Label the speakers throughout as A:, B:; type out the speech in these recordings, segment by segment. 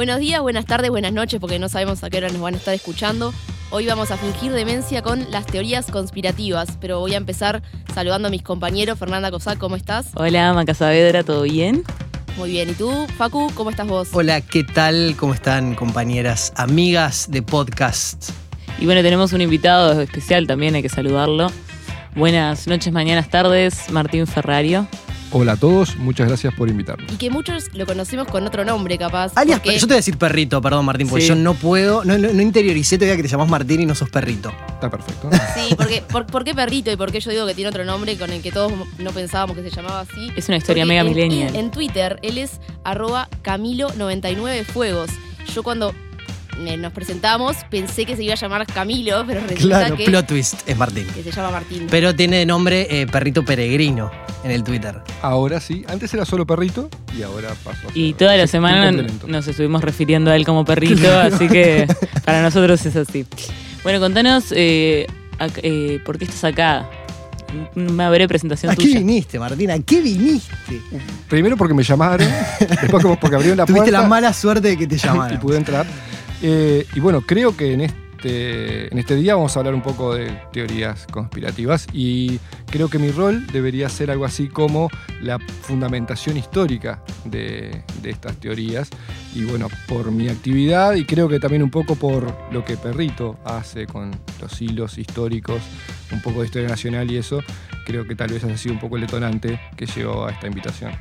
A: Buenos días, buenas tardes, buenas noches, porque no sabemos a qué hora nos van a estar escuchando. Hoy vamos a fingir demencia con las teorías conspirativas, pero voy a empezar saludando a mis compañeros. Fernanda Cosac, ¿cómo estás?
B: Hola, Maca Saavedra, ¿todo bien?
A: Muy bien, ¿y tú, Facu, cómo estás vos?
C: Hola, ¿qué tal? ¿Cómo están compañeras, amigas de podcast?
B: Y bueno, tenemos un invitado especial también, hay que saludarlo. Buenas noches, mañanas, tardes, Martín Ferrario.
D: Hola a todos, muchas gracias por invitarnos.
A: Y que muchos lo conocimos con otro nombre, capaz.
C: Alias,
A: porque-
C: yo te voy a decir perrito, perdón Martín, porque
B: Sí.
C: yo no puedo, no, no, no interioricé todavía que te llamas Martín y no sos perrito.
D: Está perfecto.
A: Sí, porque, por, ¿por qué perrito y por qué yo digo que tiene otro nombre con el que todos no pensábamos que se llamaba así?
B: Es una historia
A: Porque
B: mega
A: en-
B: millennial.
A: En Twitter, él es arroba Camilo99Fuegos. Yo cuando nos presentamos pensé que se iba a llamar Camilo, pero resulta
C: Claro,
A: que,
C: plot twist, es Martín.
A: que se llama Martín.
C: Pero tiene de nombre eh, perrito peregrino en el Twitter.
D: Ahora sí, antes era solo perrito y ahora pasó a
B: Y toda la
D: un
B: semana nos estuvimos refiriendo a él como perrito, así que para nosotros es así. Bueno, contanos eh, eh, por qué estás acá. Una breve presentación
C: ¿A qué viniste, Martín? ¿A qué viniste?
D: Primero porque me llamaron, después como porque abrieron la
C: Tuviste
D: puerta
C: la mala suerte de que te
D: y
C: llamaran.
D: pude entrar. Eh, y bueno, creo que en este, en este día vamos a hablar un poco de teorías conspirativas y creo que mi rol debería ser algo así como la fundamentación histórica de, de estas teorías. Y bueno, por mi actividad y creo que también un poco por lo que Perrito hace con los hilos históricos, un poco de historia nacional y eso, creo que tal vez ha sido un poco el detonante que llevó a esta invitación.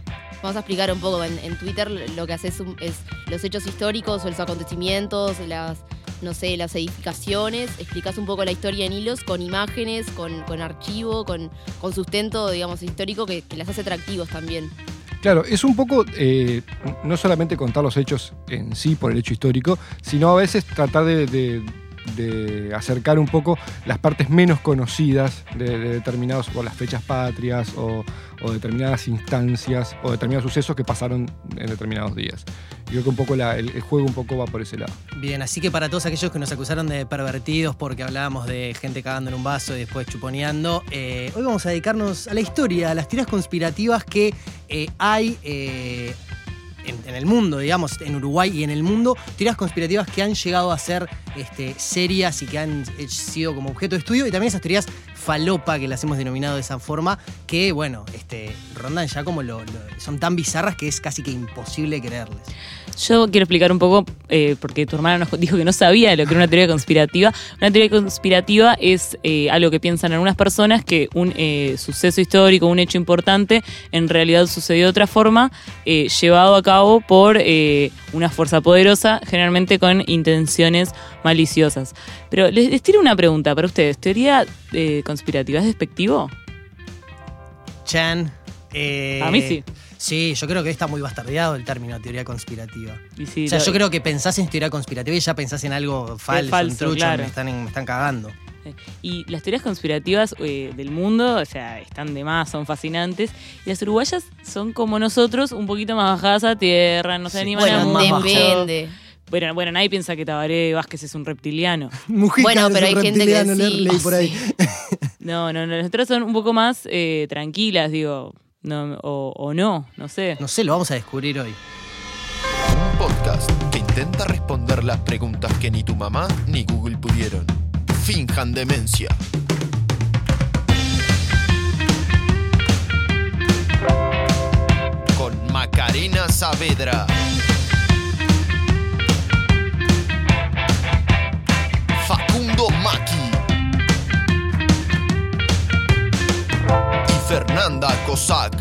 A: Vamos a explicar un poco en, en Twitter lo que haces es los hechos históricos los acontecimientos, las, no sé, las edificaciones. Explicas un poco la historia en hilos con imágenes, con, archivo, con, sustento, digamos, histórico que, las hace atractivos también.
D: Claro, es un poco eh, no solamente contar los hechos en sí por el hecho histórico, sino a veces tratar de- de acercar un poco las partes menos conocidas de, de determinados, o las fechas patrias, o, determinadas instancias, o determinados sucesos que pasaron en determinados días. Y creo que un poco el juego un poco va por ese lado.
C: Bien, así que para todos aquellos que nos acusaron de pervertidos porque hablábamos de gente cagando en un vaso y después chuponeando, eh, hoy vamos a dedicarnos a la historia, a las tiras conspirativas que eh, hay eh, en, el mundo, digamos, en Uruguay y en el mundo, tiras conspirativas que han llegado a ser este, serias y que han eh, sido como objeto de estudio, y también esas teorías falopa, que las hemos denominado de esa forma, que, bueno, este, rondan ya como lo, son tan bizarras que es casi que imposible creerles.
B: Yo quiero explicar un poco, eh, porque tu hermana nos dijo que no sabía lo que era una teoría conspirativa. Una teoría conspirativa es eh, algo que piensan algunas personas que un eh, suceso histórico, un hecho importante, en realidad sucedió de otra forma, llevado a cabo por una fuerza poderosa, generalmente con intenciones maliciosas. Pero les, les tiro una pregunta para ustedes. ¿Teoría conspirativa es despectivo?
C: Chan. eh,
B: A mí sí.
C: Sí, yo creo que está muy bastardeado el término teoría conspirativa.
B: Y sí,
C: o sea,
B: lo-
C: yo creo que pensás en teoría conspirativa y ya pensás en algo falso,
B: falso,
C: un trucho,
B: claro.
C: me, están, en- me están cagando.
B: Y las teorías conspirativas eh, del mundo, o sea, están de más, son fascinantes. Y las uruguayas son como nosotros, un poquito más bajadas a tierra, no se
C: Sí,
B: animan
C: bueno,
B: a mucho.
A: depende.
B: Bueno, bueno, nadie piensa que Tabaré Vázquez es un reptiliano.
C: Mujica
A: Bueno,
C: es
A: pero
C: un
A: hay gente que sí.
C: leí por ahí.
B: No, no, no, las otras son un poco más eh, tranquilas, digo, no, o, o no, no sé.
C: No sé, lo vamos a descubrir hoy.
E: Un podcast que intenta responder las preguntas que ni tu mamá ni Google pudieron. Finjan demencia. Con Macarena Saavedra. Facundo Maki. Y Fernanda Cossack.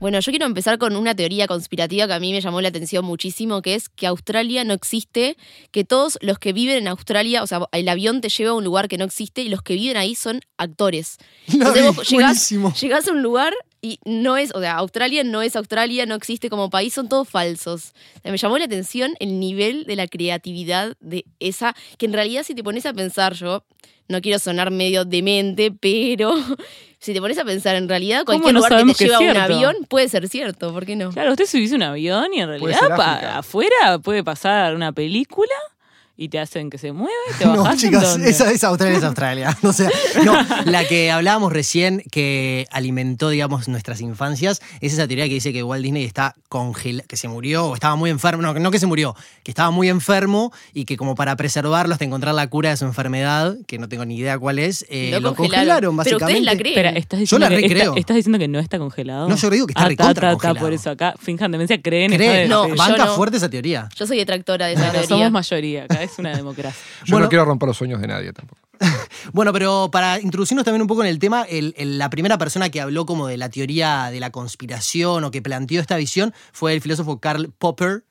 A: Bueno, yo quiero empezar con una teoría conspirativa que a mí me llamó la atención muchísimo, que es que Australia no existe, que todos los que viven en Australia, o sea, el avión te lleva a un lugar que no existe y los que viven ahí son actores.
C: Lo
A: Entonces vos llegás,
C: buenísimo.
A: llegás a un lugar y no es, o sea, Australia no es Australia, no existe como país, son todos falsos. O sea, me llamó la atención el nivel de la creatividad de esa, que en realidad si te pones a pensar yo, no quiero sonar medio demente, pero si te pones a pensar en realidad
B: ¿Cómo
A: cualquier
B: no
A: lugar que te
B: que
A: lleva a un avión puede ser cierto, ¿por qué no?
B: Claro, usted subís un avión y en realidad pa- afuera puede pasar una película y te hacen que se mueva y te
C: No,
B: bajas. ¿en
C: chicas,
B: dónde?
C: esa es Australia, es Australia. O sea, no, la que hablábamos recién que alimentó, digamos, nuestras infancias, es esa teoría que dice que Walt Disney está congelado, que se murió o estaba muy enfermo. No, no que se murió, que estaba muy enfermo y que como para preservarlo hasta encontrar la cura de su enfermedad, que no tengo ni idea cuál es, eh,
A: Lo
C: lo,
A: congelaron.
C: congelaron,
A: Pero ustedes
C: básicamente.
A: la creen.
B: Espera, ¿estás
C: Yo la recreo.
B: está- ¿estás diciendo que no está congelado?
C: No, yo digo que está
B: ah,
C: recontra
B: ta, ta, ta,
C: congelado.
B: por eso acá, finjan demencia, creen.
C: ¿Cree?
B: está de-
C: No, banca
A: no.
C: fuerte esa teoría.
A: Yo soy detractora de esa teoría.
B: somos mayoría, acá es una democracia.
D: Yo
C: Bueno.
D: no quiero romper los sueños de nadie tampoco.
C: Bueno, pero para introducirnos también un poco en el tema, el- el- la primera persona que habló como de la teoría de la conspiración o que planteó esta visión fue el filósofo Karl Popper.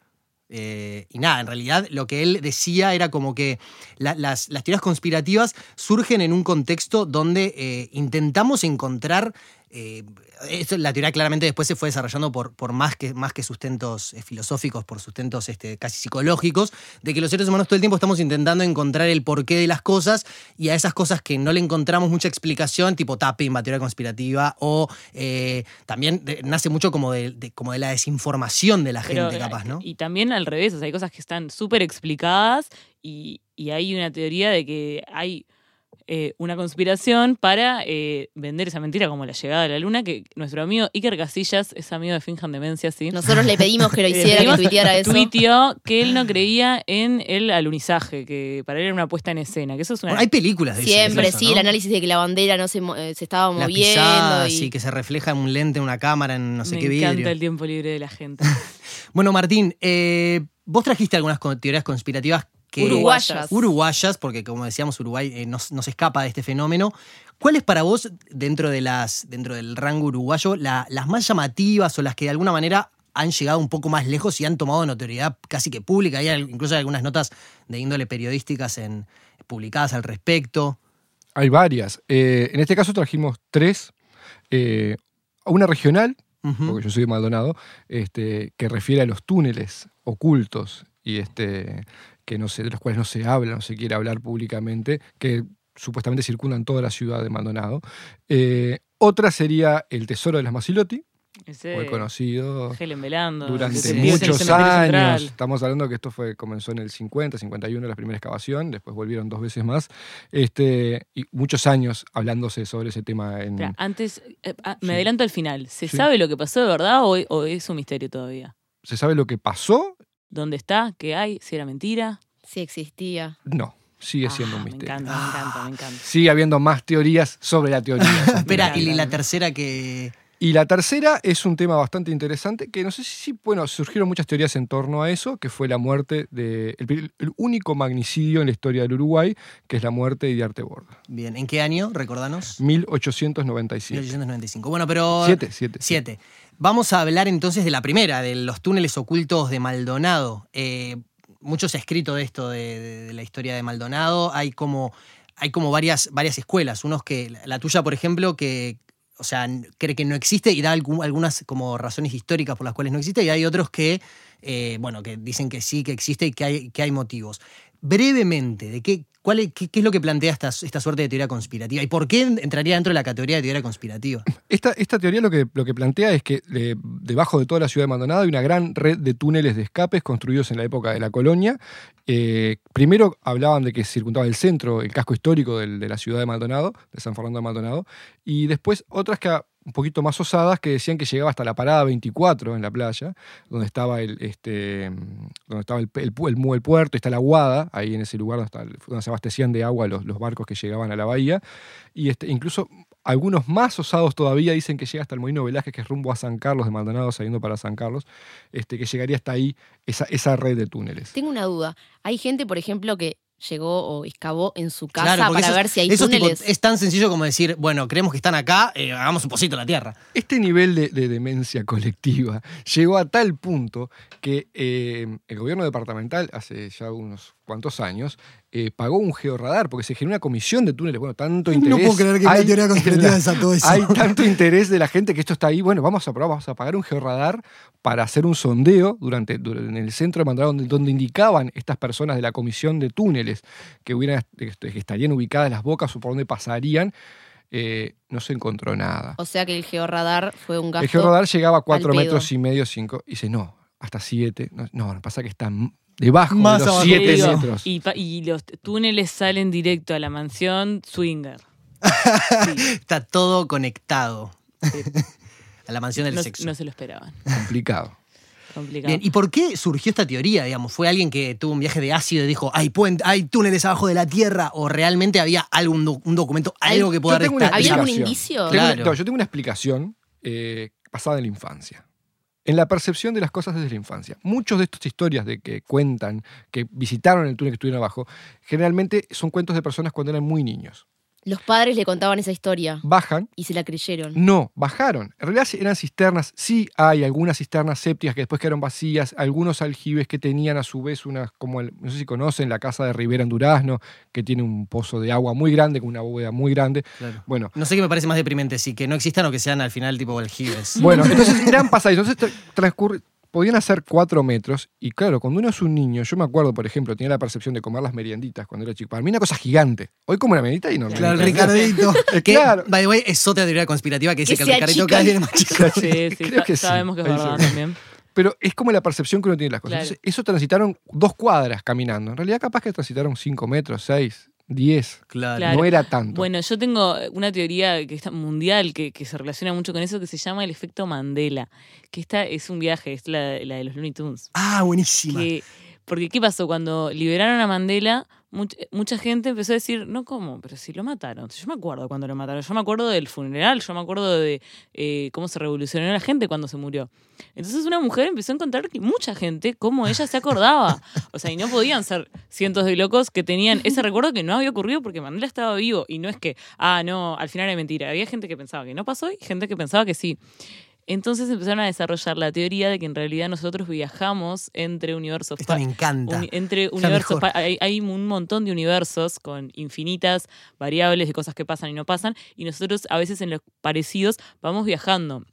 C: Eh, y nada, en realidad lo que él decía era como que la- las, las teorías conspirativas surgen en un contexto donde eh, intentamos encontrar... eh, esto, la teoría claramente después se fue desarrollando por, por más, que, más que sustentos eh, filosóficos, por sustentos este, casi psicológicos, de que los seres humanos todo el tiempo estamos intentando encontrar el porqué de las cosas y a esas cosas que no le encontramos mucha explicación, tipo tapping, teoría conspirativa, o eh, también de- nace mucho como de, de- como de la desinformación de la
B: Pero,
C: gente, capaz, ¿no?
B: Y también al revés, o sea, hay cosas que están súper explicadas y, y hay una teoría de que hay eh, una conspiración para eh, vender esa mentira como la llegada de la luna, que nuestro amigo Iker Casillas es amigo de Finjan Demencia, ¿sí?
A: Nosotros le pedimos que lo hiciera, que tuiteara eso.
B: Tuiteó que él no creía en el alunizaje, que para él era una puesta en escena, que eso es una...
C: Bueno, hay películas de eso,
A: Siempre,
C: eso,
A: sí,
C: ¿no?
A: el análisis de que la bandera no se, eh, se estaba moviendo. y...
C: sí, que se refleja en un lente, en una cámara, en no sé
B: Me
C: qué
B: encanta
C: vidrio.
B: el tiempo libre de la gente.
C: Bueno, Martín, eh, vos trajiste algunas teorías conspirativas que...
A: Uruguayas.
C: Uruguayas, porque como decíamos, Uruguay eh, no, no se escapa de este fenómeno. ¿Cuáles para vos, dentro, de las, dentro del rango uruguayo, la- las más llamativas o las que de alguna manera han llegado un poco más lejos y han tomado notoriedad casi que pública? Hay incluso algunas notas de índole periodísticas en, publicadas al respecto.
D: Hay varias. Eh, en este caso trajimos tres. Eh, una regional, porque yo soy de Maldonado, este, que refiere a los túneles ocultos y este, que no se, de los cuales no se habla, no se quiere hablar públicamente, que supuestamente circundan toda la ciudad de Maldonado. Eh, otra sería el Tesoro de las Masilotti,
B: Ese
D: muy conocido
B: Helen velando.
D: durante
B: ese
D: muchos años. Estamos hablando que esto fue, comenzó en el 50, 51, la primera excavación, después volvieron dos veces más. Este, y muchos años hablándose sobre ese tema en,
B: Espera, antes, eh, ah, me
D: Sí.
B: adelanto al final. ¿Se
D: Sí.
B: sabe lo que pasó de verdad o, o es un misterio todavía?
D: ¿Se sabe lo que pasó?
B: ¿Dónde está? ¿Qué hay? ¿Si era mentira?
A: Sí existía.
D: No, sigue siendo
B: Ah,
D: un
B: Me
D: misterio.
B: encanta, me encanta, me encanta.
D: Sigue habiendo más teorías sobre la teoría.
C: Espera, y la tercera que...
D: y la tercera es un tema bastante interesante, que no sé si, bueno, surgieron muchas teorías en torno a eso, que fue la muerte de, el, el único magnicidio en la historia del Uruguay, que es la muerte de Arte Borda.
C: Bien, ¿en qué año? Recordanos.
D: 1897.
C: 1895. Bueno, pero...
D: Siete, siete.
C: Siete. Vamos a hablar entonces de la primera, de los túneles ocultos de Maldonado. Eh, mucho se ha escrito de esto, de, de- de la historia de Maldonado. Hay como, hay como varias, varias escuelas. Unos que, la tuya, por ejemplo, que, o sea, cree que no existe y da algunas como razones históricas por las cuales no existe. Y hay otros que, eh, bueno, que dicen que sí, que existe y que hay, que hay motivos. Brevemente, ¿de qué, cuál es, qué, es lo que plantea esta, esta suerte de teoría conspirativa? ¿Y por qué entraría dentro de la categoría de teoría conspirativa?
D: Esta, esta teoría lo que, lo que plantea es que eh, debajo de toda la ciudad de Maldonado hay una gran red de túneles de escapes construidos en la época de la colonia. Eh, primero hablaban de que circundaba el centro, el casco histórico de la ciudad de Maldonado, de San Fernando de Maldonado, y después otras que un poquito más osadas que decían que llegaba hasta la parada 24 en la playa, donde estaba el, este, donde estaba el, el el puerto, está la Guada, ahí en ese lugar donde se abastecían de agua los, los barcos que llegaban a la bahía, y este, incluso algunos más osados todavía dicen que llega hasta el Molino Velázquez, que es rumbo a San Carlos de Maldonado, saliendo para San Carlos, este, que llegaría hasta ahí esa, esa red de túneles.
A: Tengo una duda. Hay gente, por ejemplo, que llegó o excavó en su casa
C: Claro,
A: para
C: eso-
A: ver si hay
C: eso tipo-
A: túneles.
C: es tan sencillo como decir, bueno, creemos que están acá, eh, hagamos un pocito en la tierra.
D: Este nivel de, de demencia colectiva llegó a tal punto que eh, el gobierno departamental, hace ya unos cuantos años, eh, pagó un georradar porque se generó una comisión de túneles. Bueno, tanto interés. hay en la-
C: desató eso.
D: Hay tanto interés de la gente que esto está ahí. Bueno, vamos a probar, vamos a pagar un georradar para hacer un sondeo durante, dur- en el centro de Maldonado, donde, donde indicaban estas personas de la comisión de túneles que, hubieran, este, que estarían ubicadas las bocas o por donde pasarían. eh, no se encontró nada.
A: O sea que el georradar fue un gasto.
D: El georradar llegaba a cuatro
A: al pedo.
D: metros y medio, cinco. Y dice, no, hasta siete. No, no, pasa que está Debajo
C: Más
D: de los
C: abajo.
D: 7
B: Digo,
D: metros.
B: Y, pa- y los túneles salen directo a la mansión Swinger.
C: Está todo conectado. A la mansión del
B: No,
C: sexo.
B: no se lo esperaban.
D: Complicado.
B: Complicado.
C: Bien, ¿y por qué surgió esta teoría? Digamos, ¿Fue alguien que tuvo un viaje de ácido y dijo, hay, puen- hay túneles abajo de la Tierra? ¿O realmente había algún do- un documento, algo que pueda
D: Yo tengo una
C: restar-
A: ¿Había algún
D: explicación.
A: indicio?
D: Tengo una-
C: Claro.
D: no, yo tengo una explicación eh, basada en la infancia. En la percepción de las cosas desde la infancia. Muchos de estas historias de que cuentan, que visitaron el túnel que estuvieron abajo, generalmente son cuentos de personas cuando eran muy niños.
A: Los padres le contaban esa historia
D: Bajan
A: y se la creyeron.
D: No, bajaron. En realidad eran cisternas. Sí hay algunas cisternas sépticas que después quedaron vacías, algunos aljibes que tenían a su vez unas, como el- no sé si conocen, la casa de Rivera en Durazno, que tiene un pozo de agua muy grande, con una bóveda muy grande.
C: Claro.
D: Bueno,
C: No sé qué me parece más deprimente, si que no existan o que sean al final tipo aljibes.
D: bueno, entonces eran pasadizos. Entonces tra- transcurre- podían hacer cuatro metros. Y claro, cuando uno es un niño, yo me acuerdo, por ejemplo, tenía la percepción de comer las merienditas cuando era chico. Para mí una cosa gigante. Hoy como una meriendita y no.
C: Claro, el. Ricardito. que,
D: Claro.
C: by the way, es otra teoría conspirativa que dice
A: Que
C: que, el
A: se
C: Ricardito cada día más chico.
B: Sí, sí,
D: Creo sí.
B: sabemos que es verdad también.
D: Pero es como la percepción que uno tiene de las cosas.
B: Claro.
D: Entonces, eso transitaron dos cuadras caminando. En realidad, capaz que transitaron cinco metros, seis, diez.
C: Claro.
B: Claro.
D: No era tanto.
B: Bueno, yo tengo una teoría que está mundial que, que se relaciona mucho con eso que se llama el efecto Mandela. Que esta es un viaje, es la, la de los Looney Tunes.
C: Ah, buenísima.
B: Que, porque, ¿qué pasó? Cuando liberaron a Mandela, much- mucha gente empezó a decir, no, ¿cómo? Pero si lo mataron. Yo me acuerdo cuando lo mataron. Yo me acuerdo del funeral, yo me acuerdo de eh, cómo se revolucionó la gente cuando se murió. Entonces una mujer empezó a encontrar que mucha gente, como ella se acordaba. O sea, y no podían ser cientos de locos que tenían ese recuerdo que no había ocurrido porque Mandela estaba vivo. Y no es que, ah, no, al final era mentira. Había gente que pensaba que no pasó y gente que pensaba que sí. Entonces empezaron a desarrollar la teoría de que en realidad nosotros viajamos entre universos.
C: Esta me encanta.
B: entre universos. Hay, hay un montón de universos con infinitas variables de cosas que pasan y no pasan. Y nosotros a veces en los parecidos vamos viajando.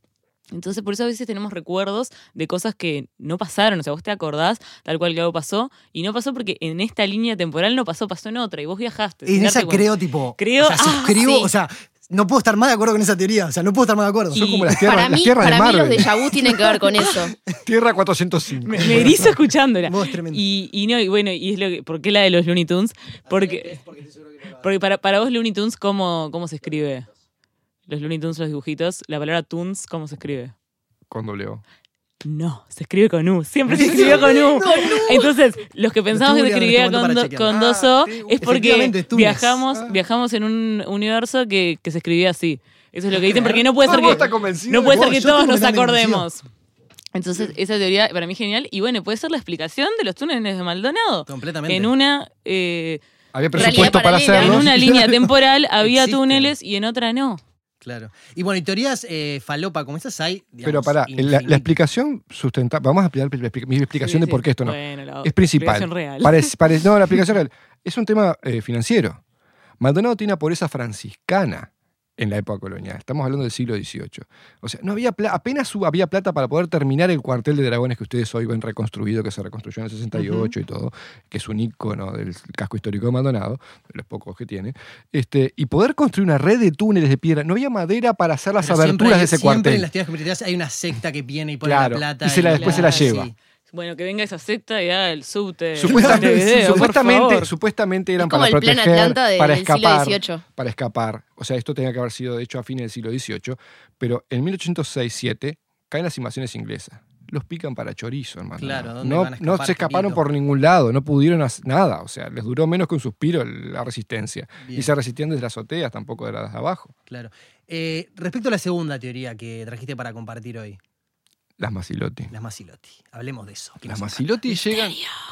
B: Entonces, por eso a veces tenemos recuerdos de cosas que no pasaron. O sea, vos te acordás tal cual que algo pasó y no pasó porque en esta línea temporal no pasó, pasó en otra y vos viajaste.
C: En esa creo, tipo.
B: Creo-
C: O sea,
B: ah,
C: suscribo.
B: sí.
C: O sea, no puedo estar más de acuerdo con esa teoría. O sea, no puedo estar más de acuerdo.
B: Y-
D: Son como las tierras,
A: Para
D: las
A: mí,
D: tierras de
A: para mí los de vu tienen que ver con eso.
D: Tierra 405.
B: Me, me erizo escuchándola.
C: Vos, tremendo.
B: Y, y no, y bueno, y es lo que, ¿por qué la de los Looney Tunes? Porque, porque para, para vos Looney Tunes, ¿cómo, ¿cómo se escribe? Los Looney Tunes, los dibujitos, la palabra Tunes, ¿cómo se escribe?
D: Con doble O.
B: No, se escribe con U. Siempre se escribió con U. Entonces, los que pensamos que se escribía con, do- dos O.
D: Ah,
B: es porque viajamos,
D: Ah.
B: viajamos en un universo que, que se escribía así. Eso es lo que dicen, porque no puede ser
D: Ah,
B: que, no
D: de
B: puede ser que todos nos acordemos. Entonces, esa teoría para mí es genial. Y bueno, puede ser la explicación de los túneles de Maldonado.
C: Completamente.
B: En una, eh,
D: Había presupuesto para
A: paralela.
B: en
D: hacerlo.
B: una línea temporal había túneles y en otra no.
C: Claro. Y bueno, y teorías eh, falopa como estas hay. digamos,
D: Pero pará, la, explicación sustentable. Vamos a explicar mi explicación
B: Sí,
D: de por qué esto no.
B: Bueno, la
D: es principal.
B: explicación real.
D: Parece- parece- no, la explicación real. Es un tema eh, financiero. Maldonado tiene una pobreza franciscana en la época colonial. Estamos hablando del siglo XVIII. O sea, no había apenas había plata para poder terminar el cuartel de dragones que ustedes hoy ven reconstruido, que se reconstruyó en el 68 y todo, que es un ícono del casco histórico de Maldonado, de los pocos que tiene. Este, y poder construir una red de túneles de piedra. No había madera para hacer las
C: Pero siempre
D: aberturas de ese
C: Siempre
D: cuartel.
C: en las teorías conspirativas hay una secta que viene y pone
D: Claro,
C: la plata.
D: y se la-
B: después se la
D: lleva.
C: Sí.
B: Bueno, que venga esa secta y haga el subte.
D: Supuestamente,
B: este video, por
D: supuestamente,
B: favor.
D: supuestamente eran
A: Es como
D: para
A: el plan
D: proteger,
A: Atlanta de-
D: para
A: del siglo
D: escapar,
A: XVIII.
D: para escapar. O sea, esto tenía que haber sido de hecho a fines del siglo XVIII, pero en 1806-7 caen las invasiones inglesas. Los pican para chorizo, hermano.
C: Claro, ¿dónde
D: no,
C: van a
D: no
C: escapar,
D: se escaparon
C: querido?
D: por ningún lado, no pudieron hacer nada. O sea, les duró menos que un suspiro la resistencia.
C: Bien.
D: Y se resistían desde las azoteas, tampoco de las de abajo.
C: Claro. Eh, respecto a la segunda teoría que trajiste para compartir hoy,
D: Las Masilotti.
C: las Masilotti. Hablemos de eso.
D: Las
C: nos
D: Masilotti llegan.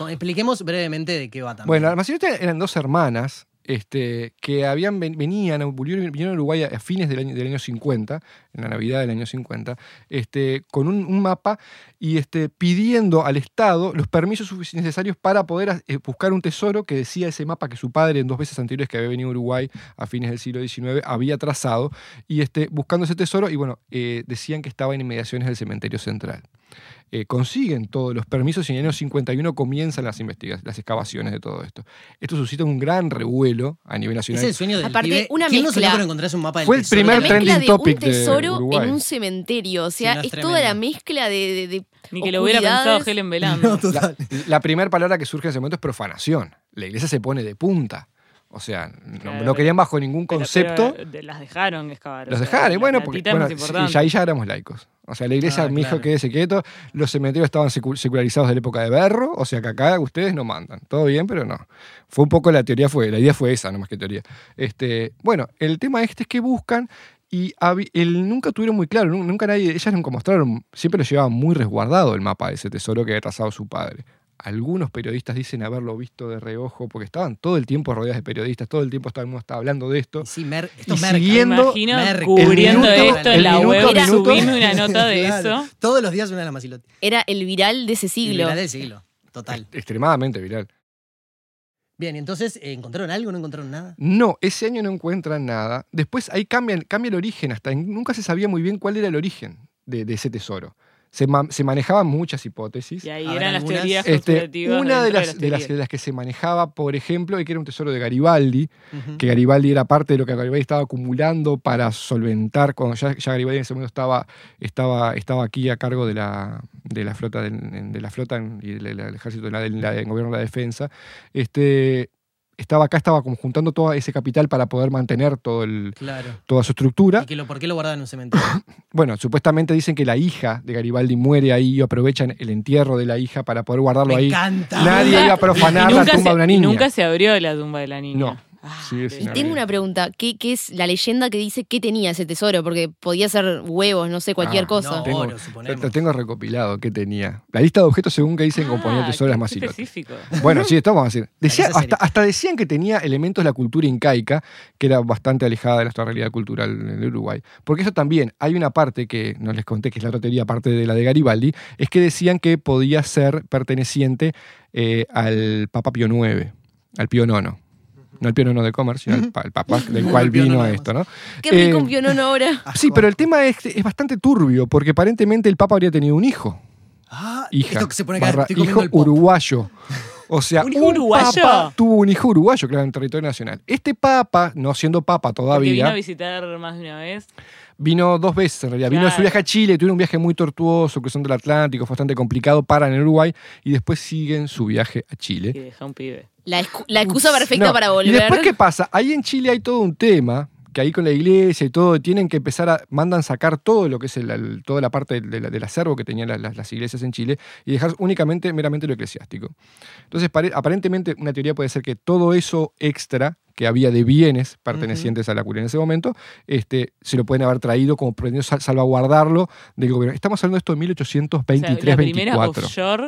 C: Expliquemos brevemente de qué va también.
D: Bueno, las Masilotti eran dos hermanas este, que habían, ven- venían, vinieron a Uruguay a fines del año, del año 50, en la Navidad del año 50, este, con un, mapa y este, pidiendo al Estado los permisos necesarios para poder eh, buscar un tesoro que decía ese mapa que su padre en dos veces anteriores que había venido a Uruguay a fines del siglo XIX había trazado, y este, buscando ese tesoro, y bueno, eh, decían que estaba en inmediaciones del cementerio central. Eh, consiguen todos los permisos y en el año 51 comienzan las investigaciones, las excavaciones de todo esto. Esto suscita un gran revuelo a nivel
C: Es
D: nacional.
C: el sueño del
A: Aparte,
C: pibe.
A: una
C: ¿Quién no se le
A: mezcla.
C: ocurre encontrarse un mapa del
D: Fue el
C: tesoro?
D: primer
A: La mezcla
D: trending
A: de
D: topic
A: un
D: de
A: tesoro
D: Uruguay.
A: en un cementerio. O sea,
C: Sí, no, es
A: es, toda la mezcla de, de- de
B: Ni que lo hubiera pensado. Helen Belando.
C: No.
D: La primera palabra que surge en ese momento es profanación. La iglesia se pone de punta. O sea, no,
B: Claro,
D: no querían bajo ningún concepto.
B: pero las dejaron excavar. o
D: Los
B: sea,
D: dejaron, y bueno, porque
B: es
D: bueno, ya ahí ya éramos laicos. O sea, la iglesia,
C: Ah,
D: mi hijo
C: claro.
D: quédese quieto, los cementerios estaban secu- secularizados de la época de Berro, o sea que acá ustedes no mandan. Todo bien, pero no. Fue un poco la teoría, fue, la idea fue esa, no más que teoría. Este, bueno, el tema este es que buscan y el, nunca tuvieron muy claro, nu- nunca nadie, ellas nunca mostraron, siempre lo llevaban muy resguardado el mapa de ese tesoro que había trazado su padre. Algunos periodistas dicen haberlo visto de reojo, porque estaban todo el tiempo rodeados de periodistas, todo el tiempo todo el mundo estaba hablando de esto.
C: Sí, Mer, esto
D: Y
C: Merca.
D: siguiendo-
B: imagino cubriendo
C: El minuto-
B: esto
C: el
B: en la
C: minuto-
B: web,
C: Era-
B: subirme una nota de
C: Claro.
B: eso.
C: Todos los días una de las.
A: Era el viral de ese siglo.
C: viral del siglo. Total.
D: Extremadamente viral.
C: Bien, y entonces, eh, ¿encontraron algo? ¿No encontraron nada?
D: No, ese año no encuentran nada. Después ahí cambia, cambia el origen, hasta nunca se sabía muy bien cuál era el origen de, de ese tesoro. Se, ma- se manejaban muchas hipótesis.
B: Y ahí eran las teorías
D: Este, una de las, de, las, de que se manejaba, por ejemplo, es que era un tesoro de Garibaldi, que Garibaldi era parte de lo que Garibaldi estaba acumulando para solventar, cuando ya, ya Garibaldi en ese momento estaba, estaba, estaba aquí a cargo de la, de la flota, del- de, la flota y del, ejército, de del gobierno de la defensa, este, estaba acá, estaba como juntando todo ese capital para poder mantener todo el,
C: Claro.
D: toda su estructura.
C: ¿Y que lo, por qué lo guardaban en un cementerio?
D: Bueno, supuestamente dicen que la hija de Garibaldi muere ahí y aprovechan el entierro de la hija para poder guardarlo
C: Me
D: ahí.
C: encanta.
D: Nadie iba a profanar la tumba
B: se-
D: de una
B: y
D: niña.
B: nunca se abrió la tumba de la niña.
D: No.
B: Ah, de-
A: Y tengo una pregunta, ¿qué, qué es la leyenda que dice qué tenía ese tesoro? Porque podía ser huevos, no sé, cualquier
D: Ah,
A: cosa.
C: No,
D: Tengo-
C: oro, suponemos.
D: Lo tengo recopilado, ¿qué tenía? La lista de objetos según que dicen componía
B: Ah,
D: el tesoro de Masilotes.
B: específico.
D: Bueno, sí, esto vamos a decir. Decía- hasta, hasta decían que tenía elementos de la cultura incaica, que era bastante alejada de nuestra realidad cultural en el Uruguay. Porque eso también, hay una parte que no les conté, que es la otra teoría, aparte de la de Garibaldi, es que decían que podía ser perteneciente eh, al Papa Pío IX, al Pío IX. No Pío IX de Comer, sino al, pa- al Papa del
C: Al
D: cual vino esto, ¿no?
A: Qué rico
D: Eh,
A: un pionón ahora.
D: Sí, pero el tema es, es bastante turbio, porque aparentemente el Papa habría tenido un hijo
C: Ah,
D: hija
C: esto que se pone acá,
D: barra hijo
C: el
D: uruguayo. O sea,
B: ¿Un uruguayo?
D: papa tuvo un hijo uruguayo, claro, en territorio nacional. Este papa, no siendo papa
B: Porque vino
D: todavía,
B: a visitar más de una vez.
D: vino dos veces en realidad. Vino en su viaje a Chile, tuvieron un viaje muy tortuoso, cruzando el Atlántico, fue bastante complicado, paran en Uruguay y después siguen su viaje a
B: Y
D: Chile.
B: deja un pibe.
A: La, excu- la excusa perfecta
D: No,
A: para
D: Y
A: volver.
D: después, ¿qué pasa? Ahí en Chile hay todo un tema que ahí con la iglesia y todo, tienen que empezar a, mandan sacar todo lo que es el, el- toda la parte del, del- acervo que tenían las, iglesias en Chile y dejar únicamente, meramente lo eclesiástico. Entonces, pare- aparentemente, una teoría puede ser que todo eso extra que había de bienes pertenecientes a la curia en ese momento, este, se lo pueden haber traído como pretendiendo sal- salvaguardarlo del gobierno. Estamos hablando de esto de
B: O sea,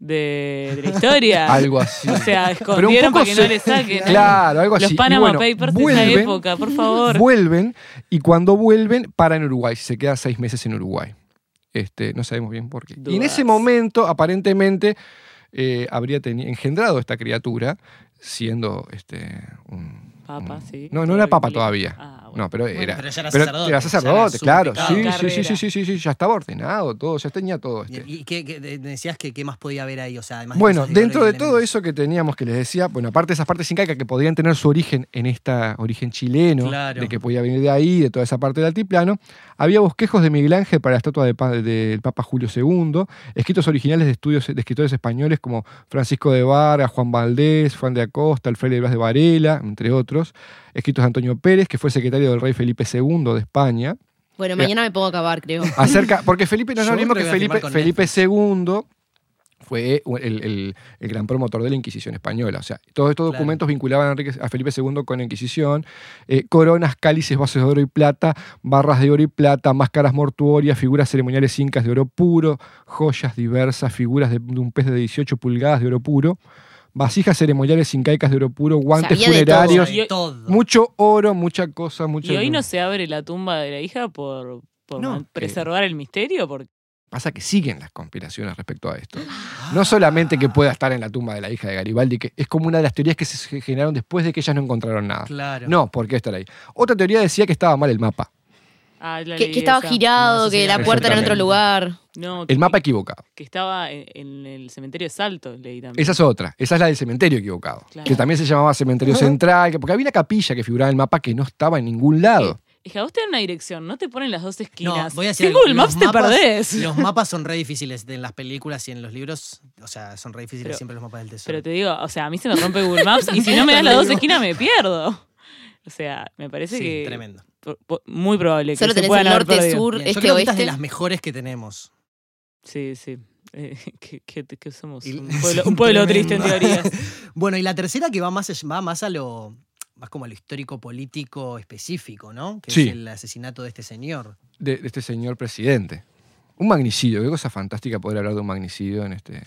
B: la primera
D: 1823-24.
B: offshore de, de la historia.
D: Algo así.
B: O sea, escondieron para que no le saquen.
D: Claro, algo así.
B: Los Panama
D: bueno,
B: Papers de esa época, por favor.
D: Vuelven y cuando vuelven paran en Uruguay. Se quedan seis meses en Uruguay. Este, no sabemos bien por qué. Y en ese momento, aparentemente, eh, habría engendrado esta criatura siendo este, un.
B: Papa,
D: un-
B: sí.
D: No, no era papa
B: Todavía.
D: todavía.
B: Ah, bueno.
D: No, pero
C: Bueno,
D: era.
C: pero ya era
D: pero
C: sacerdote, ya era
D: claro. Sí, sí, sí, sí, sí, sí, sí, ya estaba ordenado todo, ya tenía todo. Este.
C: ¿Y qué, qué- de- decías que qué más podía haber ahí? O sea, además de
D: Bueno,
C: de
D: dentro de todo
C: elementos.
D: eso que teníamos que les decía, bueno, aparte de esas partes incaicas que podrían tener su origen en esta origen chileno,
C: Claro.
D: de que podía venir de ahí, de toda esa parte del altiplano, había bosquejos de Miguel Ángel para la estatua de del Papa Julio II, escritos originales de estudios de escritores españoles como Francisco de Vargas, Juan Valdés, Juan de Acosta, Alfredo Blas de Varela, entre otros, escritos de Antonio Pérez, que fue secretario del rey Felipe II de España,
A: Bueno, mañana me a acabar, creo.
D: acerca, porque Felipe, no olvidemos que Felipe, Felipe II fue el, el- el gran promotor de la Inquisición española. O sea, todos estos
C: Claro.
D: documentos vinculaban a, Enrique- a Felipe II con la Inquisición. Eh, coronas, cálices, vasos de oro y plata, barras de oro y plata, máscaras mortuorias, figuras ceremoniales incas de oro puro, joyas diversas, figuras de, de un pez de 18 pulgadas de oro puro, vasijas ceremoniales incaicas de oro puro, guantes
A: Sabía de todo.
D: funerarios,
C: De todo.
D: mucho oro, mucha cosa, mucha...
B: Y hoy no se abre la tumba de la hija por, por
D: No,
B: preservar el misterio. Porque
D: Pasa que siguen las conspiraciones respecto a esto.
C: Ah.
D: No solamente que pueda estar en la tumba de la hija de Garibaldi, que es como una de las teorías que se generaron después de que ellas no encontraron nada.
C: Claro.
D: No, ¿por qué estar ahí? Otra teoría decía que estaba mal el mapa.
B: ah, la
A: Que,
B: leí
A: estaba
B: esa.
A: girado,
C: No, eso sí,
A: que la puerta era en otro lugar.
B: No, que,
D: El mapa equivocado.
B: que estaba en, en el cementerio de Salto, leí también.
D: Esa es otra. Esa es la del cementerio equivocado.
B: Claro.
D: Que también se llamaba cementerio central. que- Porque había una capilla que figuraba en el mapa que no estaba en ningún lado.
B: Es que a vos te dan una dirección, no te ponen las dos
C: No,
B: esquinas.
C: voy a decir
B: Google
C: los
B: Maps te
C: mapas-
B: perdés.
C: Los mapas son re difíciles en las películas y en los libros. O sea, son re difíciles
B: Pero-
C: siempre los mapas del tesoro.
B: Pero te digo, o sea, a mí se me rompe Google Maps y si no me das las dos esquinas me pierdo. O sea, me parece
C: sí,
B: que
C: tremendo.
B: muy probable que
A: Solo
B: se
A: tenés
B: puedan
A: el
B: haber
A: norte, sur,
C: Bien, yo
A: este,
C: creo que esta es de
A: oeste.
C: las mejores que tenemos.
B: Sí, sí. Eh, que, que- que somos
C: Y-
B: un pueblo, un pueblo triste en teorías.
C: Bueno, y la tercera que va más, va más a lo. más como a lo histórico político específico, ¿no? Que
D: Sí.
C: es el asesinato de este señor.
D: De, de este señor presidente. Un magnicidio. Qué cosa fantástica poder hablar de un magnicidio en este.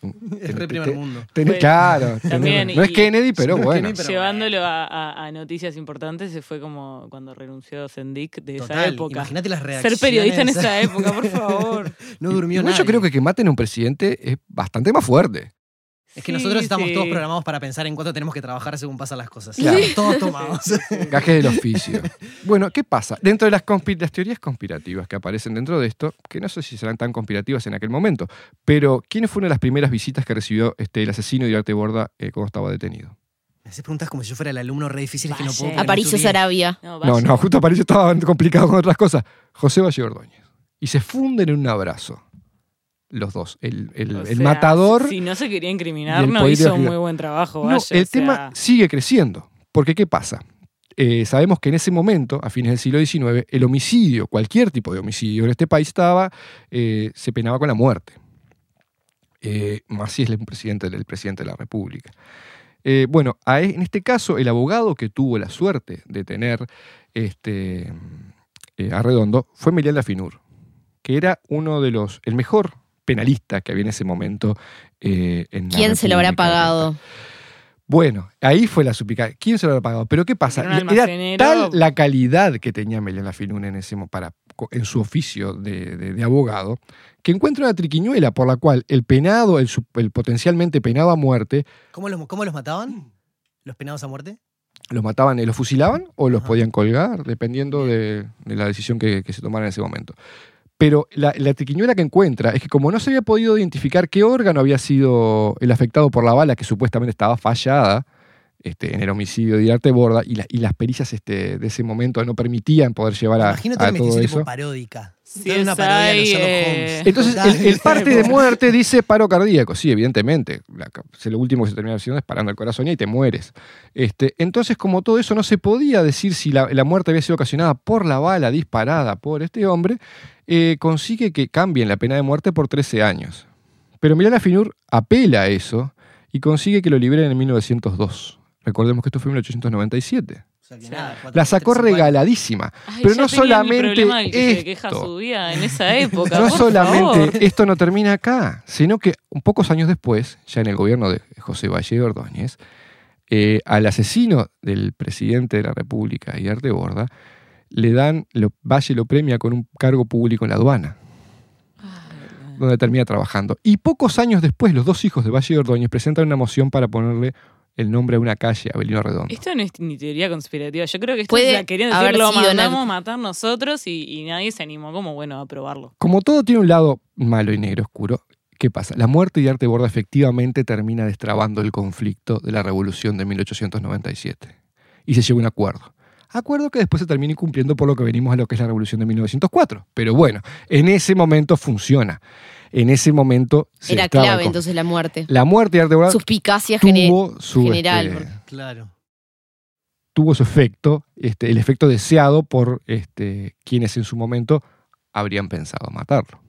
C: Es re primer mundo.
B: Bueno,
D: claro.
B: también,
D: no es Kennedy, pero
C: No
D: bueno.
C: Kennedy, pero-
B: Llevándolo a, a- a noticias importantes, se fue como cuando renunció Sendik de esa época.
C: imagínate las reacciones.
B: Ser periodista en esa época, por favor.
C: No durmió
D: Igual
C: nadie.
D: yo creo que que maten a un presidente es bastante más fuerte.
C: Es que nosotros estamos
B: sí.
C: todos programados para pensar en cuánto tenemos que trabajar según pasan las cosas.
D: Claro.
C: Todos tomados.
D: Gajes del oficio. Bueno, ¿qué pasa? Dentro de las, teorías conspirativas que aparecen dentro de esto, que no sé si serán tan conspirativas en aquel momento, pero ¿quién fue una de las primeras visitas que recibió este, el asesino de Arte Borda eh, cuando estaba detenido?
C: Me haces preguntas como si yo fuera el alumno re difícil que no puedo.
A: Aparicio. Sarabia.
B: No,
D: no, justo Aparicio estaba complicado con otras cosas. José Valle Ordóñez. Y se funden en un abrazo. Los dos. El, el- el
B: sea,
D: matador.
B: Si no se quería incriminar,
D: el
B: no hizo muy buen trabajo.
D: No, el
B: sea,
D: tema sigue creciendo. Porque, ¿qué pasa? Eh, sabemos que en ese momento, a fines del siglo XIX, el homicidio, cualquier tipo de homicidio en este país estaba, eh, se penaba con la muerte. Eh, más si es el presidente del presidente de la República. Eh, bueno, a e- en este caso, el abogado que tuvo la suerte de tener este, a Redondo fue Melián Lafinur, que era uno de los, el mejor penalista que había en ese momento eh, en la
A: ¿Quién se lo habrá pagado?
D: bueno, ahí fue la supicacia. ¿Quién se lo habrá pagado? Pero ¿qué pasa?
B: Era
D: tal la calidad que tenía Melián Lafinún en, ese, para, en su oficio de, de- de abogado, que encuentra una triquiñuela por la cual el penado, el, potencialmente penado a muerte,
C: ¿Cómo los, ¿Cómo los mataban? ¿Los penados a muerte?
D: los mataban y los fusilaban o los
C: Ajá.
D: podían colgar, dependiendo de, de la decisión que, que se tomara en ese momento. Pero la, la triquiñuela que encuentra es que como no se había podido identificar qué órgano había sido el afectado por la bala, que supuestamente estaba fallada este, en el homicidio de Arte Borda, y, la- y las pericias este, de ese momento no permitían poder llevar a,
C: Imagino
D: a todo eso.
C: tipo paródica.
B: Sí,
C: Toda una
B: es
C: parodia de Sherlock Holmes.
D: Entonces, el, el parte de muerte dice paro cardíaco. Sí, evidentemente. La lo último que se termina haciendo es parando el corazón y te mueres. Este, entonces, como todo eso, no se podía decir si la, la muerte había sido ocasionada por la bala disparada por este hombre, eh, consigue que cambien la pena de muerte por 13 años. Pero Milana Finur apela a eso y consigue que lo liberen en 1902. Recordemos que esto fue en 1897.
C: O sea que nada, cuatro-
D: La sacó regaladísima.
B: Ay,
D: Pero no solamente
B: El problema del que
D: esto.
B: su vida en esa época.
D: No solamente
B: favor.
D: esto no termina acá, sino que un pocos años después, ya en el gobierno de José Valle de Ordóñez, eh, al asesino del presidente de la República, Arte Borda, le dan, lo, Valle lo premia con un cargo público en la aduana, donde termina trabajando. Y pocos años después, los dos hijos de Valle de Ordóñez presentan una moción para ponerle el nombre a una calle, Avelino Redondo.
B: Esto no es ni teoría conspirativa. Yo creo que esto es querían decir lo mandamos a matar nosotros y, y nadie se animó como bueno a probarlo.
D: Como todo tiene un lado malo y negro oscuro, ¿qué pasa? La muerte de Arte Borda efectivamente termina destrabando el conflicto de la revolución de 1897. Y se llega a un acuerdo. Acuerdo que después se termina incumpliendo por lo que venimos a lo que es la revolución de 1904. Pero bueno, en ese momento funciona. En ese momento se
A: Era clave entonces la muerte.
D: La muerte de Arte
A: Suspicacia gene-
D: tuvo su,
A: general,
D: este,
C: Claro.
D: tuvo su efecto, este, el efecto deseado por este, quienes en su momento habrían pensado matarlo.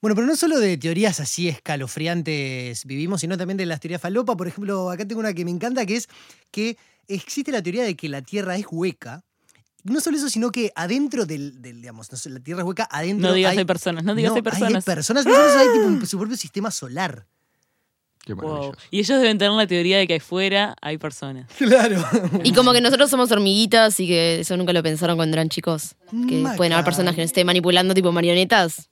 C: Bueno, pero no solo de teorías así escalofriantes vivimos, sino también de las teorías falopa. Por ejemplo, acá tengo una que me encanta, que es que existe la teoría de que la Tierra es hueca. No solo eso, sino que adentro del, del, digamos, no sé, la Tierra es hueca, adentro
B: No digas
C: hay,
B: hay personas, no digas
C: no,
B: hay personas.
C: personas, no solo eso, hay tipo un- su propio sistema solar.
D: Qué
B: Wow. Y ellos deben tener la teoría de que afuera hay personas.
C: Claro.
A: Y como que nosotros somos hormiguitas y que eso nunca lo pensaron cuando eran chicos. Que
C: Maca.
A: pueden haber personas que nos estén manipulando tipo marionetas.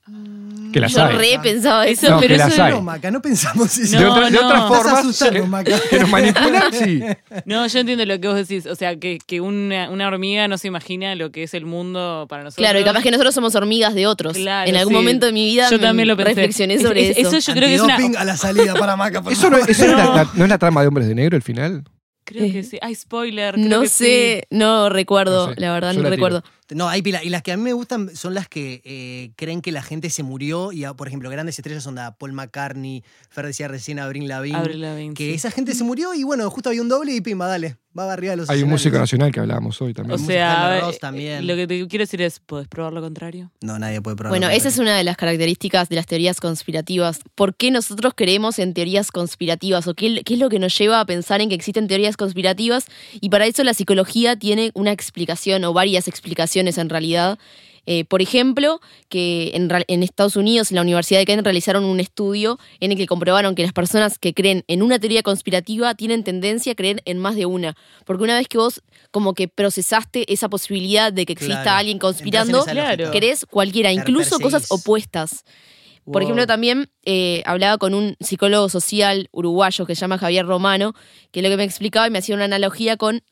D: Que las
A: Yo
D: hay.
A: re pensaba eso.
D: No,
B: pero
D: que las
B: eso
D: hay.
C: No, Maca, no pensamos eso.
D: de,
B: No,
D: otra- de
B: no.
D: otras formas,
C: asustando, Maca.
D: que nos manipulan, sí.
B: No, yo entiendo lo que vos decís. O sea, que, que una, una hormiga no se imagina lo que es el mundo para nosotros.
A: Claro, y capaz que nosotros somos hormigas de otros.
B: Claro,
A: en algún
B: sí.
A: momento de mi vida
B: Yo
A: me
B: también lo pensé.
A: reflexioné sobre
B: es-
A: eso.
B: eso yo creo que es una.
C: A la salida para Maca,
D: ¿Eso, no, eso no es la-
B: No.
D: la- no es la trama de Hombres de Negro, el final?
B: Creo que sí. Ay, spoiler. creo
A: No
B: que
A: sé, no recuerdo,
D: No sé,
A: la verdad
D: yo
A: no
D: la tiro.
C: No, hay pila. Y las que a mí me gustan son las que eh, creen que la gente se murió. Y, ah, por ejemplo, grandes estrellas son de Paul McCartney, Fer decía recién Avril Lavigne.
B: Lavigne,
C: que
B: sí.
C: esa gente se murió y bueno, justo había un doble y pimba, dale. Va arriba de los
D: Hay un músico nacional que hablábamos hoy también.
B: O
C: música
B: sea,
C: Ross también.
B: lo que te quiero decir es, ¿podés probar lo contrario?
C: No, nadie puede probar.
A: Bueno,
C: lo
A: esa es una de las características de las teorías conspirativas. ¿Por qué nosotros creemos en teorías conspirativas? ¿O qué, qué es lo que nos lleva a pensar en que existen teorías conspirativas? Y para eso la psicología tiene una explicación o varias explicaciones en realidad. Eh, por ejemplo, que en, Estados Unidos, en la Universidad de Kent, realizaron un estudio en el que comprobaron que las personas que creen en una teoría conspirativa tienen tendencia a creer en más de una. Porque una vez que vos como que procesaste esa posibilidad de que exista
C: Claro.
A: alguien conspirando.
B: Claro.
A: querés cualquiera, incluso cosas opuestas. Por ejemplo, también eh, hablaba con un psicólogo social uruguayo que se llama Javier Romano, que lo que me explicaba y me hacía una analogía con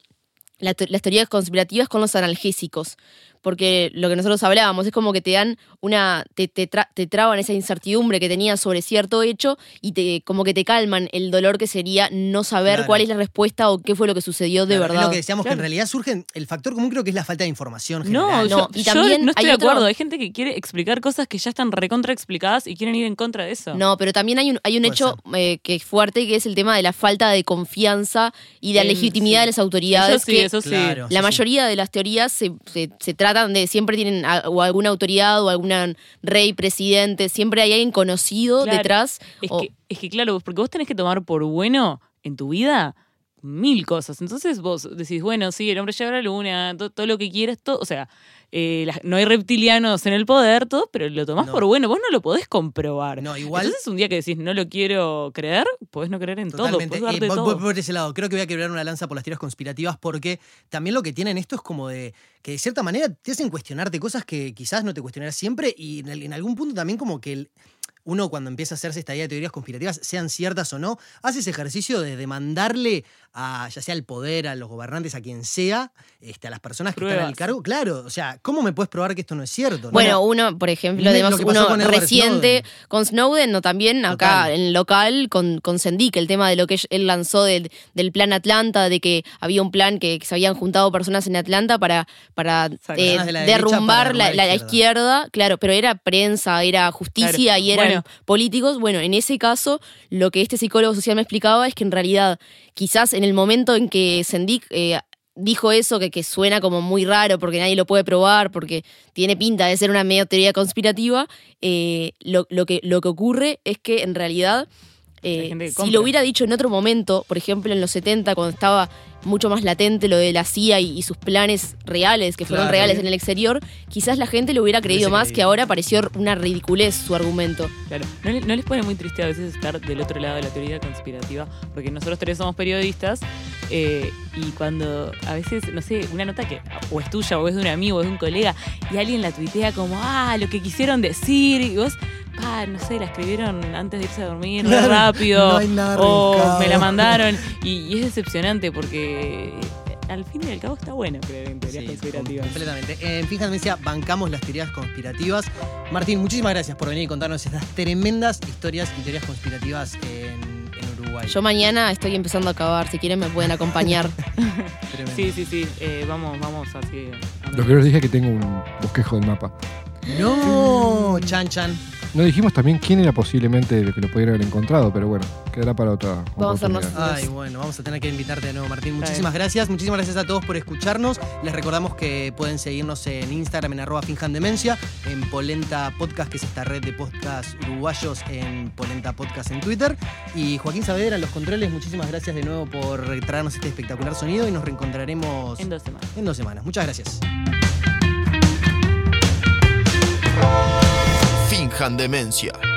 A: las teorías conspirativas con los analgésicos. Porque lo que nosotros hablábamos es como que te dan una. te, te, tra- te traban esa incertidumbre que tenías sobre cierto hecho y te como que te calman el dolor que sería no saber
C: Claro.
A: cuál es la respuesta o qué fue lo que sucedió de
C: Claro, es
A: verdad.
C: lo que decíamos que en realidad surgen. El factor común creo que es la falta de información
B: No,
C: general.
B: yo,
A: No, y
B: yo
A: también
B: no estoy de
A: otro-
B: acuerdo. Hay gente que quiere explicar cosas que ya están recontra explicadas y quieren ir en contra de eso.
A: No, pero también hay un, hay un hecho eh, que es fuerte, que es el tema de la falta de confianza y de la legitimidad
B: sí.
A: de las autoridades.
B: Eso sí,
A: que
B: eso sí.
C: Claro.
A: la mayoría de las teorías se, se- se tratan de, siempre tienen a- o alguna autoridad o algún rey, presidente, siempre hay alguien conocido
B: Claro.
A: detrás.
B: Es,
A: o-
B: que, es que claro, porque vos tenés que tomar por bueno en tu vida mil cosas. Entonces vos decís, bueno, sí, el hombre llega a la luna, to- todo, lo que quieras, todo, o sea, eh, la- no hay reptilianos en el poder, todo, pero lo tomás
C: No.
B: por bueno, vos no lo podés comprobar.
C: No, igual.
B: Entonces un día que decís, no lo quiero creer, podés no creer en
C: Totalmente.
B: todo, podés
C: Eh, voy-
B: todo.
C: voy por ese lado. Creo que voy a quebrar una lanza por las teorías conspirativas porque también lo que tienen esto es como de que de cierta manera te hacen cuestionarte cosas que quizás no te cuestionarás siempre y en, el- en algún punto también como que el- uno cuando empieza a hacerse esta idea de teorías conspirativas, sean ciertas o no, hace ese ejercicio de demandarle a ya sea al poder, a los gobernantes, a quien sea, este, a las personas que están
B: Pruebas.
C: al cargo. Claro, o sea, ¿cómo me puedes probar que esto no es cierto? no?
A: Bueno, uno, por ejemplo,
C: pasó
A: uno
C: con
A: reciente
C: Snowden.
A: con Snowden, no también acá
C: Total.
A: en local con, con Sendik, el tema de lo que él lanzó del, del plan Atlanta, de que había un plan que, que se habían juntado personas en Atlanta para, para eh,
C: de la
A: derrumbar
C: para
A: la, la
C: la
A: izquierda. claro, pero era prensa, era justicia
B: Claro.
A: y
B: Bueno.
A: Políticos. Bueno, en ese caso, lo que este psicólogo social me explicaba es que en realidad, quizás en el momento en que Sendik eh, dijo eso, que, suena como muy raro porque nadie lo puede probar, porque tiene pinta de ser una medio teoría conspirativa, eh, lo, lo que, lo que ocurre es que en realidad, eh, si lo hubiera dicho en otro momento, por ejemplo en los 70, cuando estaba mucho más latente lo de la CIA y, y sus planes reales, que fueron
C: Claro.
A: reales en el exterior, quizás la gente lo hubiera creído más,
C: creído.
A: que ahora pareció una ridiculez su argumento.
B: Claro. ¿No, le- no les pone muy triste a veces estar del otro lado de la teoría conspirativa? Porque nosotros tres somos periodistas eh, y cuando a veces, no sé, una nota que o es tuya o es de un amigo o es de un colega y alguien la tuitea como, ah, lo que quisieron decir y vos, pa, no sé, la escribieron antes de irse a dormir, re
C: Claro,
B: rápido
C: no hay nada
B: o me la mandaron y, y es decepcionante porque al fin y al cabo está bueno creer en teorías
C: Sí,
B: conspirativas.
C: Completamente. En Fija Demencia bancamos las teorías conspirativas. Martín, muchísimas gracias por venir y contarnos estas tremendas historias y teorías conspirativas en, en Uruguay.
A: Yo mañana estoy empezando a acabar, si quieren me pueden acompañar.
C: Tremendo.
B: Sí, sí, sí, eh, vamos, vamos así.
D: Lo que les dije es que tengo un bosquejo del mapa.
C: No, Chan Chan.
D: No dijimos también quién era posiblemente el que lo pudiera haber encontrado, pero bueno, quedará para otra
A: Vamos a hacernos-.
C: Ay, bueno, vamos a tener que invitarte de nuevo, Martín. Muchísimas gracias. Muchísimas gracias a todos por escucharnos. Les recordamos que pueden seguirnos en Instagram en arroba finjandemencia, en Polenta Podcast, que es esta red de podcast uruguayos en Polenta Podcast en Twitter. Y Joaquín Saavedra, en los controles, muchísimas gracias de nuevo por traernos este espectacular sonido y nos reencontraremos
B: En dos semanas.
C: en dos semanas. Muchas gracias.
E: Finjan demencia.